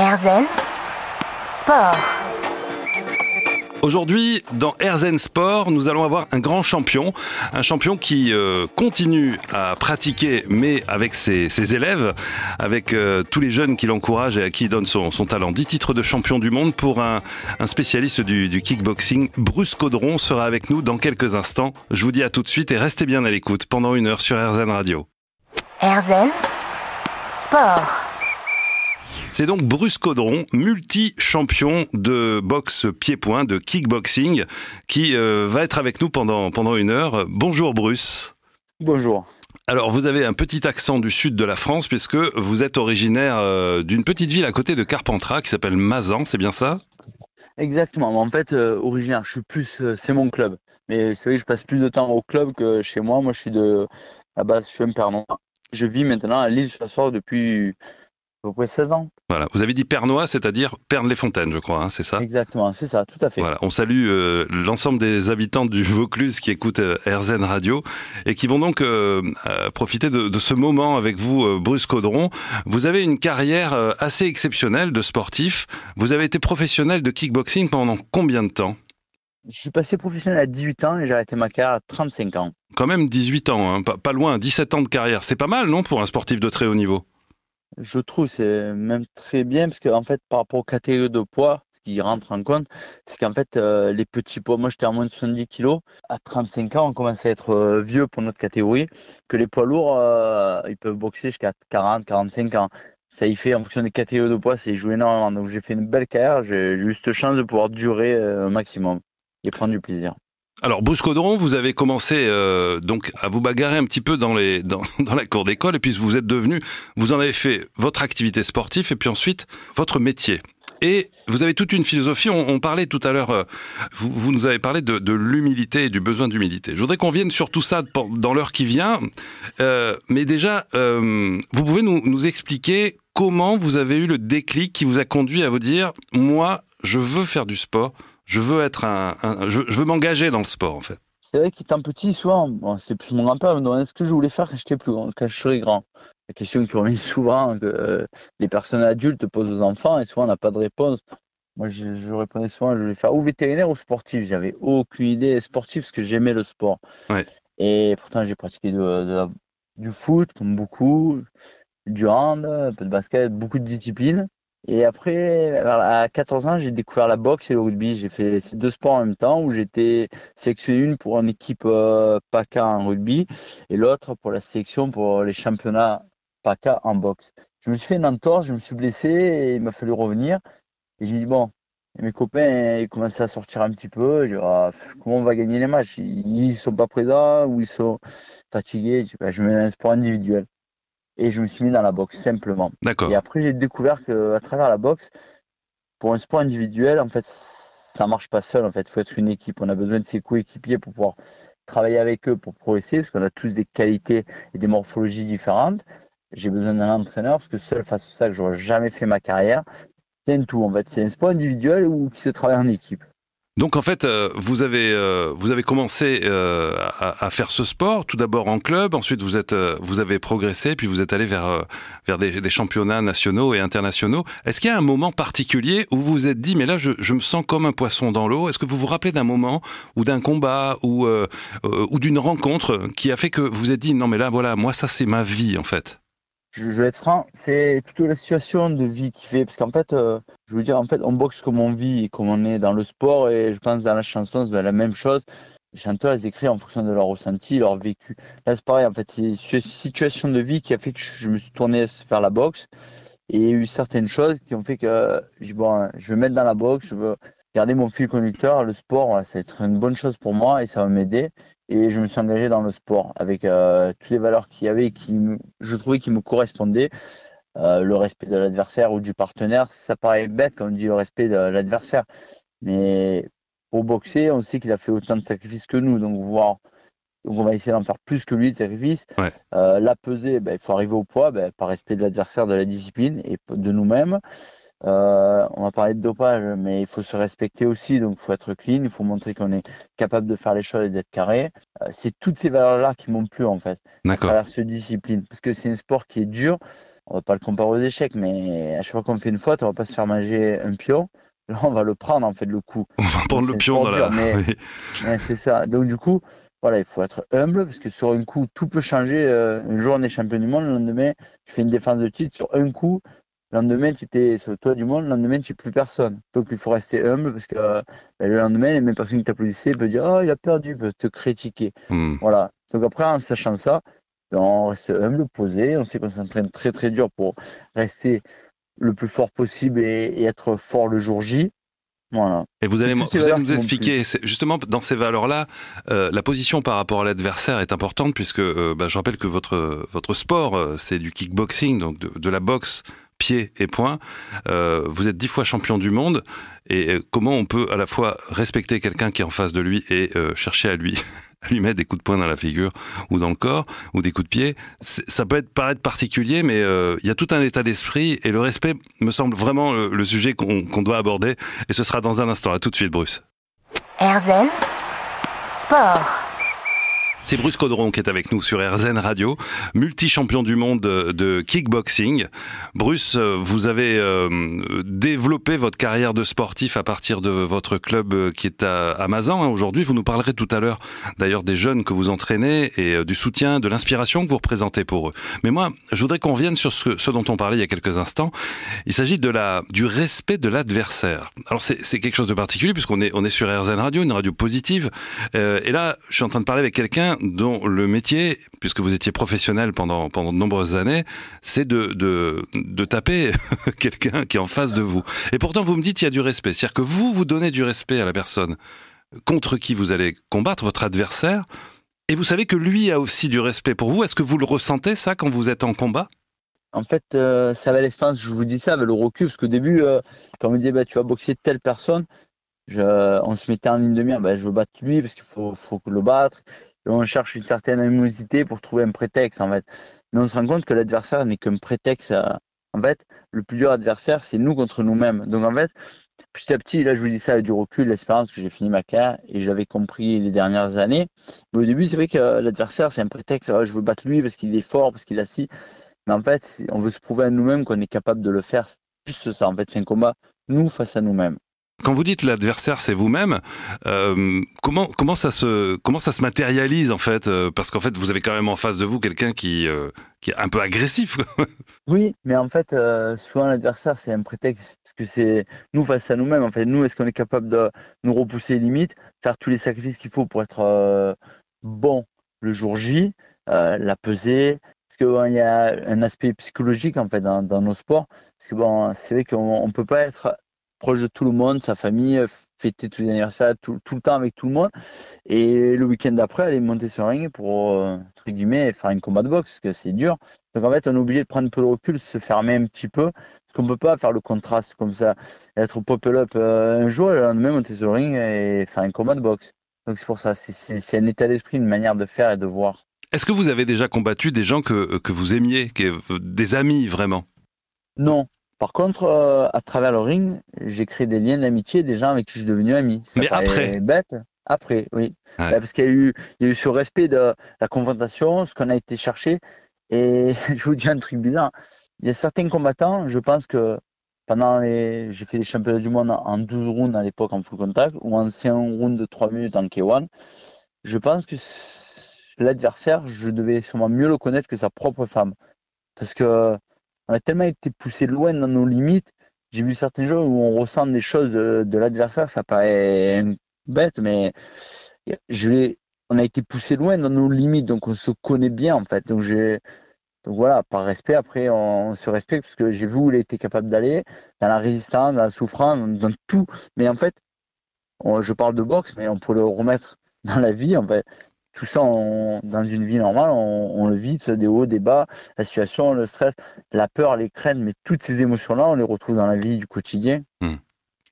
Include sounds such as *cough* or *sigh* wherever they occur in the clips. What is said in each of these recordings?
Erzen Sport. Aujourd'hui, dans Erzen Sport, nous allons avoir un grand champion, un champion qui euh, continue à pratiquer, mais avec ses, élèves, avec euh, tous les jeunes qui l'encouragent et à qui il donne son, talent. 10 titres de champion du monde pour un, spécialiste du, kickboxing. Bruce Caudron sera avec nous dans quelques instants. Je vous dis à tout de suite et restez bien à l'écoute pendant une heure sur Erzen Radio. Erzen Sport. C'est donc Bruce Caudron, multi-champion de boxe pied-point, de kickboxing, qui euh, va être avec nous pendant, pendant une heure. Bonjour Bruce. Bonjour. Alors, vous avez un petit accent du sud de la France puisque vous êtes originaire euh, d'une petite ville à côté de Carpentras qui s'appelle Mazan, c'est bien ça? Exactement. En fait, euh, originaire, je suis plus, c'est mon club. Mais c'est vrai que je passe plus de temps au club que chez moi. Moi, je suis de, à base, je suis un Pernois. Je vis maintenant à l'île sur depuis à peu près 16 ans. Voilà, vous avez dit Pernois, c'est-à-dire Perne-les-Fontaines, je crois, hein, c'est ça Exactement, c'est ça, tout à fait. Voilà, on salue euh, l'ensemble des habitants du *laughs* Vaucluse qui écoutent euh, RZN Radio et qui vont donc euh, profiter de, ce moment avec vous, Bruce Caudron. Vous avez une carrière assez exceptionnelle de sportif. Vous avez été professionnel de kickboxing pendant combien de temps? Je suis passé professionnel à 18 ans et j'ai arrêté ma carrière à 35 ans. Quand même 18 ans, hein, pas, pas loin, 17 ans de carrière. C'est pas mal, non, pour un sportif de très haut niveau? Je trouve c'est même très bien parce qu'en fait, par rapport aux catégories de poids, ce qui rentre en compte, c'est qu'en fait, euh, les petits poids, moi j'étais à moins de 70 kg, à 35 ans, on commence à être euh, vieux pour notre catégorie, que les poids lourds, euh, ils peuvent boxer jusqu'à 40, 45 ans. Ça y fait, en fonction des catégories de poids, c'est joué énormément. Donc j'ai fait une belle carrière, j'ai juste chance de pouvoir durer un maximum et prendre du plaisir. Alors, Bruce Caudron, vous avez commencé euh, donc à vous bagarrer un petit peu *laughs* dans, la cour d'école, et puis vous êtes devenu, vous en avez fait votre activité sportive, et puis ensuite votre métier. Et vous avez toute une philosophie. On, parlait tout à l'heure, euh, vous, nous avez parlé de, l'humilité et du besoin d'humilité. Je voudrais qu'on vienne sur tout ça dans l'heure qui vient. Euh, mais déjà, vous pouvez nous, nous expliquer comment vous avez eu le déclic qui vous a conduit à vous dire, moi, je veux faire du sport je veux être un, je, veux m'engager dans le sport en fait. C'est vrai qu'étant petit, souvent, c'est plus mon grand-père me demandait ce que je voulais faire quand j'étais plus grand, quand je serais grand. La question qui revient souvent, que euh, les personnes adultes posent aux enfants, et souvent on n'a pas de réponse. Moi, je, répondais souvent, je voulais faire ou vétérinaire ou sportif. J'avais aucune idée sportive parce que j'aimais le sport. Et pourtant, j'ai pratiqué du foot, comme beaucoup, du hand, un peu de basket, beaucoup de disciplines. Et après, à 14 ans, j'ai découvert la boxe et le rugby. J'ai fait ces deux sports en même temps où j'étais sélectionné une pour une équipe euh, PACA en rugby et l'autre pour la sélection pour les championnats PACA en boxe. Je me suis fait une entorse, je me suis blessé et il m'a fallu revenir. Et je me dis, bon, mes copains, ils commençaient à sortir un petit peu. Dis, ah, comment on va gagner les matchs? Ils ne sont pas présents ou ils sont fatigués? Je, bah, je mets un sport individuel et je me suis mis dans la boxe simplement. D'accord. Et après, j'ai découvert qu'à travers la boxe, pour un sport individuel, en fait, ça marche pas seul. En fait, il faut être une équipe. On a besoin de ses coéquipiers pour pouvoir travailler avec eux pour progresser, parce qu'on a tous des qualités et des morphologies différentes. J'ai besoin d'un entraîneur, parce que seul face à ça, que j'aurais jamais fait ma carrière. C'est un tout, en fait. C'est un sport individuel ou qui se travaille en équipe. Donc en fait, euh, vous avez euh, vous avez commencé euh, à, faire ce sport tout d'abord en club, ensuite vous êtes vous avez progressé, puis vous êtes allé vers vers des, championnats nationaux et internationaux. Est-ce qu'il y a un moment particulier où vous vous êtes dit mais là je, je me sens comme un poisson dans l'eau? Est-ce que vous vous rappelez d'un moment ou d'un combat ou ou d'une rencontre qui a fait que vous vous êtes dit non mais là voilà moi ça c'est ma vie en fait? Je, vais être franc, c'est plutôt la situation de vie qui fait. Parce qu'en fait, euh, je veux dire, en fait, on boxe comme on vit comme on est dans le sport. Et je pense dans la chanson, c'est la même chose. Les chanteurs, ils écrivent en fonction de leur ressenti, leur vécu. Là, c'est pareil, en fait, c'est une situation de vie qui a fait que je me suis tourné vers la boxe. Et il y a eu certaines choses qui ont fait que je, bon, je veux mettre dans la boxe, je veux garder mon fil conducteur. Le sport, ça va être une bonne chose pour moi et ça va m'aider et je me suis engagé dans le sport avec euh, toutes les valeurs qu'il y avait et qui je trouvais qui me correspondaient. Euh, le respect de l'adversaire ou du partenaire, ça paraît bête quand on dit le respect de l'adversaire, mais pour boxer, on sait qu'il a fait autant de sacrifices que nous, donc voir donc on va essayer d'en faire plus que lui de sacrifices. Euh, la peser, ben, il faut arriver au poids, ben, par respect de l'adversaire, de la discipline et de nous-mêmes. Euh, on va parler de dopage, mais il faut se respecter aussi, donc il faut être clean, il faut montrer qu'on est capable de faire les choses et d'être carré. Euh, c'est toutes ces valeurs-là qui m'ont plu en fait, à travers cette discipline, parce que c'est un sport qui est dur. on va pas le comparer aux échecs, mais à chaque fois qu'on fait une faute, on va pas se faire manger un pion. Là, on va le prendre en fait le coup. On va prendre le pion dans la. Mais, *laughs* mais c'est ça. Donc du coup, voilà, il faut être humble parce que sur un coup, tout peut changer. Euh, un jour, on est champion du monde, le lendemain, tu fais une défense de titre sur un coup. Le lendemain, tu étais sur le toit du monde, le lendemain, tu n'es plus personne. Donc, il faut rester humble parce que euh, le lendemain, les mêmes personnes qui t'applaudissaient peuvent dire Oh, il a perdu, peuvent te critiquer. Hmm. Voilà. Donc, après, en sachant ça, ben, on reste humble, posé. On sait qu'on s'entraîne très, très dur pour rester le plus fort possible et, et être fort le jour J. Voilà. Et vous allez, vous allez nous expliquer, justement, dans ces valeurs-là, euh, la position par rapport à l'adversaire est importante puisque euh, bah, je rappelle que votre, votre sport, euh, c'est du kickboxing, donc de, de la boxe pied et poing. Euh, vous êtes dix fois champion du monde. Et euh, comment on peut à la fois respecter quelqu'un qui est en face de lui et euh, chercher à lui, *laughs* lui mettre des coups de poing dans la figure ou dans le corps ou des coups de pied? Ça peut être paraître particulier, mais il y a tout un état d'esprit et le respect me semble vraiment le, sujet qu'on doit aborder. Et ce sera dans un instant. À tout de suite, Bruce. RZN Sport. C'est Bruce Caudron qui est avec nous sur RZN Radio, multi-champion du monde de, kickboxing. Bruce, euh, vous avez euh, développé votre carrière de sportif à partir de votre club euh, qui est à, Mazan. hein, Aujourd'hui, vous nous parlerez tout à l'heure d'ailleurs des jeunes que vous entraînez et du soutien, de l'inspiration que vous représentez pour eux. Mais moi, je voudrais qu'on revienne sur ce, dont on parlait il y a quelques instants. Il s'agit de la, du respect de l'adversaire. Alors c'est quelque chose de particulier puisqu'on est, on est sur RZN Radio, une radio positive. Et là, je suis en train de parler avec quelqu'un dont le métier, puisque vous étiez professionnel pendant, pendant de nombreuses années, c'est de, de, de taper *laughs* quelqu'un qui est en face de vous. Et pourtant, vous me dites il y a du respect. C'est-à-dire que vous, vous donnez du respect à la personne contre qui vous allez combattre, votre adversaire. Et vous savez que lui a aussi du respect pour vous. Est-ce que vous le ressentez, ça, quand vous êtes en combat? En fait, euh, ça avait l'expérience, je vous dis ça avec le recul, parce qu'au début, euh, quand on me disait bah, tu vas boxer telle personne, je, on se mettait en ligne de mire, bah, je veux battre lui parce qu'il faut, faut le battre. On cherche une certaine animosité pour trouver un prétexte, en fait. Mais on se rend compte que l'adversaire n'est qu'un prétexte. à- En fait, le plus dur adversaire, c'est nous contre nous-mêmes. Donc, en fait, petit à petit, là, je vous dis ça avec du recul, l'expérience que j'ai fini ma carrière et j'avais compris les dernières années. Mais au début, c'est vrai que euh, l'adversaire, c'est un prétexte. Ah, je veux battre lui parce qu'il est fort, parce qu'il a si. Mais en fait, on veut se prouver à nous-mêmes qu'on est capable de le faire. C'est juste ça, en fait, c'est un combat, nous face à nous-mêmes. Quand vous dites l'adversaire, c'est vous-même. euh, comment comment ça se comment ça se matérialise en fait euh, Parce qu'en fait, vous avez quand même en face de vous quelqu'un qui euh, qui est un peu agressif. *laughs* Oui, mais en fait, euh, souvent l'adversaire, c'est un prétexte, parce que c'est nous face à nous-mêmes. En fait, nous, est-ce qu'on est capable de nous repousser les limites, faire tous les sacrifices qu'il faut pour être bon le jour J, la peser? Parce que bon, y a un aspect psychologique en fait dans, nos sports. Parce que bon, c'est vrai qu'on on peut pas être proche de tout le monde, sa famille, euh, fêter tous les anniversaires tout, tout le temps avec tout le monde, et le week-end d'après aller monter sur un ring pour euh, entre guillemets faire un combat de boxe, parce que c'est dur. Donc en fait, on est obligé de prendre un peu de recul, se fermer un petit peu, parce qu'on peut pas faire le contraste comme ça, être pop-up euh, un jour et le lendemain monter sur le ring et faire un combat de boxe. Donc c'est pour ça, c'est- un état d'esprit, une manière de faire et de voir. Est-ce que vous avez déjà combattu des gens que que vous aimiez, des amis vraiment? Non. Par contre, euh, à travers le ring, j'ai créé des liens d'amitié, des gens avec qui je suis devenu ami. Ça Mais après Bête. Après, oui. Ouais. Bah, parce qu'il y a eu, il y a eu ce respect de la confrontation, ce qu'on a été chercher. Et *laughs* je vous dis un truc bizarre. Il y a certains combattants, je pense que pendant les, j'ai fait des championnats du monde en 12 rounds à l'époque en full contact ou en 5 rounds de 3 minutes en K1. Je pense que l'adversaire, je devais sûrement mieux le connaître que sa propre femme. Parce que on a tellement été poussé loin dans nos limites. J'ai vu certains jeux où on ressent des choses de, de l'adversaire, ça paraît bête, mais on a été poussé loin dans nos limites, donc on se connaît bien en fait. Donc voilà, par respect, après on, se respecte parce que j'ai vu où il été capable d'aller, dans la résistance, dans la souffrance, dans, tout. Mais en fait, je parle de boxe, mais on peut le remettre dans la vie. En fait, tout ça, on- dans une vie normale, on, on le vit, des hauts, des bas, la situation, le stress, la peur, les craintes, mais toutes ces émotions-là, on les retrouve dans la vie du quotidien.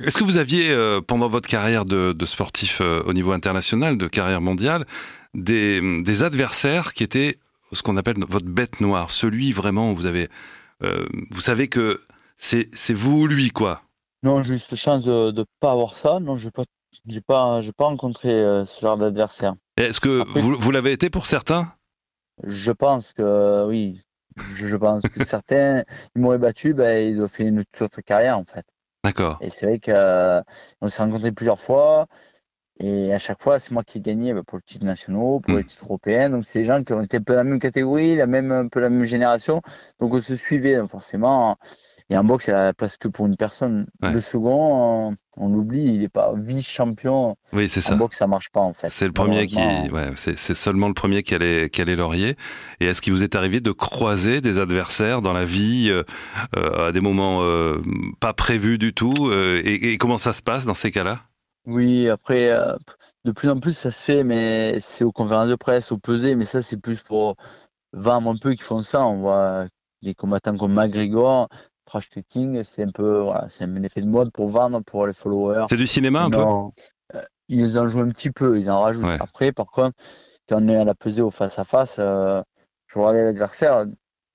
Est-ce que vous aviez, euh, pendant votre carrière de, de sportif euh, au niveau international, de carrière mondiale, des, des adversaires qui étaient ce qu'on appelle votre bête noire, celui vraiment où vous avez, euh, vous savez que c'est c'est vous ou lui quoi? Non, j'ai eu cette chance de ne pas avoir ça. Non, je n'ai pas, j'ai pas, j'ai pas rencontré euh, ce genre d'adversaire. Est-ce que Après- vous, vous l'avez été pour certains? Je pense que oui, Je pense que certains, ils m'auraient battu, ben, ils ont fait une toute autre carrière en fait. D'accord. Et c'est vrai qu'on s'est rencontrés plusieurs fois. Et à chaque fois, c'est moi qui ai gagné ben, pour le titre national, pour Mm. les titres européens. Donc, c'est des gens qui ont été un peu la même catégorie, la même, un peu la même génération. Donc, on se suivait donc forcément. Et en boxe, il y a la place que pour une personne. Ouais. Le second, on, l'oublie, il n'est pas vice-champion. Oui, c'est ça. En boxe, ça marche pas en fait. C'est le premier qui, ouais, c'est seulement le premier qui allait, qui allait laurier. Et est-ce qu'il vous est arrivé de croiser des adversaires dans la vie euh, euh, à des moments euh, pas prévus du tout et, et comment ça se passe dans ces cas-là? Oui, après, euh, de plus en plus, ça se fait, mais c'est aux conférences de presse, au pesé, mais ça, c'est plus pour vendre un peu qui font ça. On voit les combattants comme McGregor, Trash Talking, c'est un peu, voilà, c'est un effet de mode pour vendre, pour les followers. C'est du cinéma un peu? Euh, ils en jouent un petit peu, ils en rajoutent. Ouais. Après, par contre, quand on est à la pesée au face-à-face, euh, je regardais l'adversaire,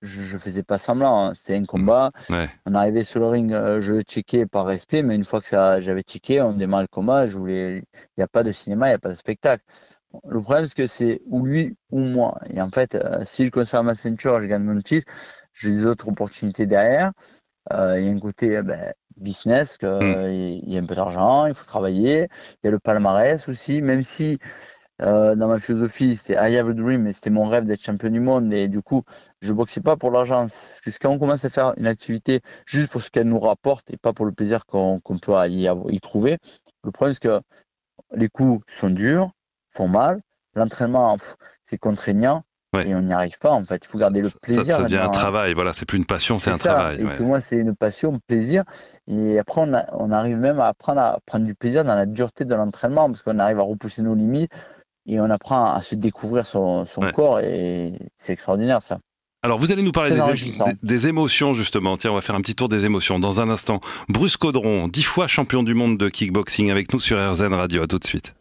je, je faisais pas semblant, hein. c'était un combat. Ouais. On arrivait sur le ring, euh, je checkais par respect, mais une fois que ça, j'avais checké, on démarre le combat, je voulais, il n'y a pas de cinéma, il n'y a pas de spectacle. Le problème, c'est que c'est ou lui ou moi. Et en fait, euh, si je conserve ma ceinture, je gagne mon titre, j'ai des autres opportunités derrière. Euh, il y a un côté euh, ben, business, que, Mm. euh, il y a un peu d'argent, il faut travailler. Il y a le palmarès aussi, même si euh, dans ma philosophie, c'était I have a dream, et c'était mon rêve d'être champion du monde. Et du coup, je boxais pas pour l'argent. Parce que quand on commence à faire une activité juste pour ce qu'elle nous rapporte et pas pour le plaisir qu'on peut y, avoir- y trouver, le problème, c'est que les coups sont durs, font mal. L'entraînement, c'est contraignant. Ouais. Et on n'y arrive pas, en fait. Il faut garder le plaisir. ça devient un hein. travail. Voilà, c'est plus une passion, c'est un ça. travail. Et ouais. que moi, c'est une passion, plaisir. Et après, on, a- on arrive même à apprendre à prendre du plaisir dans la dureté de l'entraînement parce qu'on arrive à repousser nos limites et on apprend à se découvrir son, son Ouais. corps et c'est extraordinaire ça. Alors, vous allez nous parler des émotions, justement. Tiens, on va faire un petit tour des émotions dans un instant. Bruce Caudron, dix fois champion du monde de kickboxing avec nous sur RZN Radio. À tout de suite.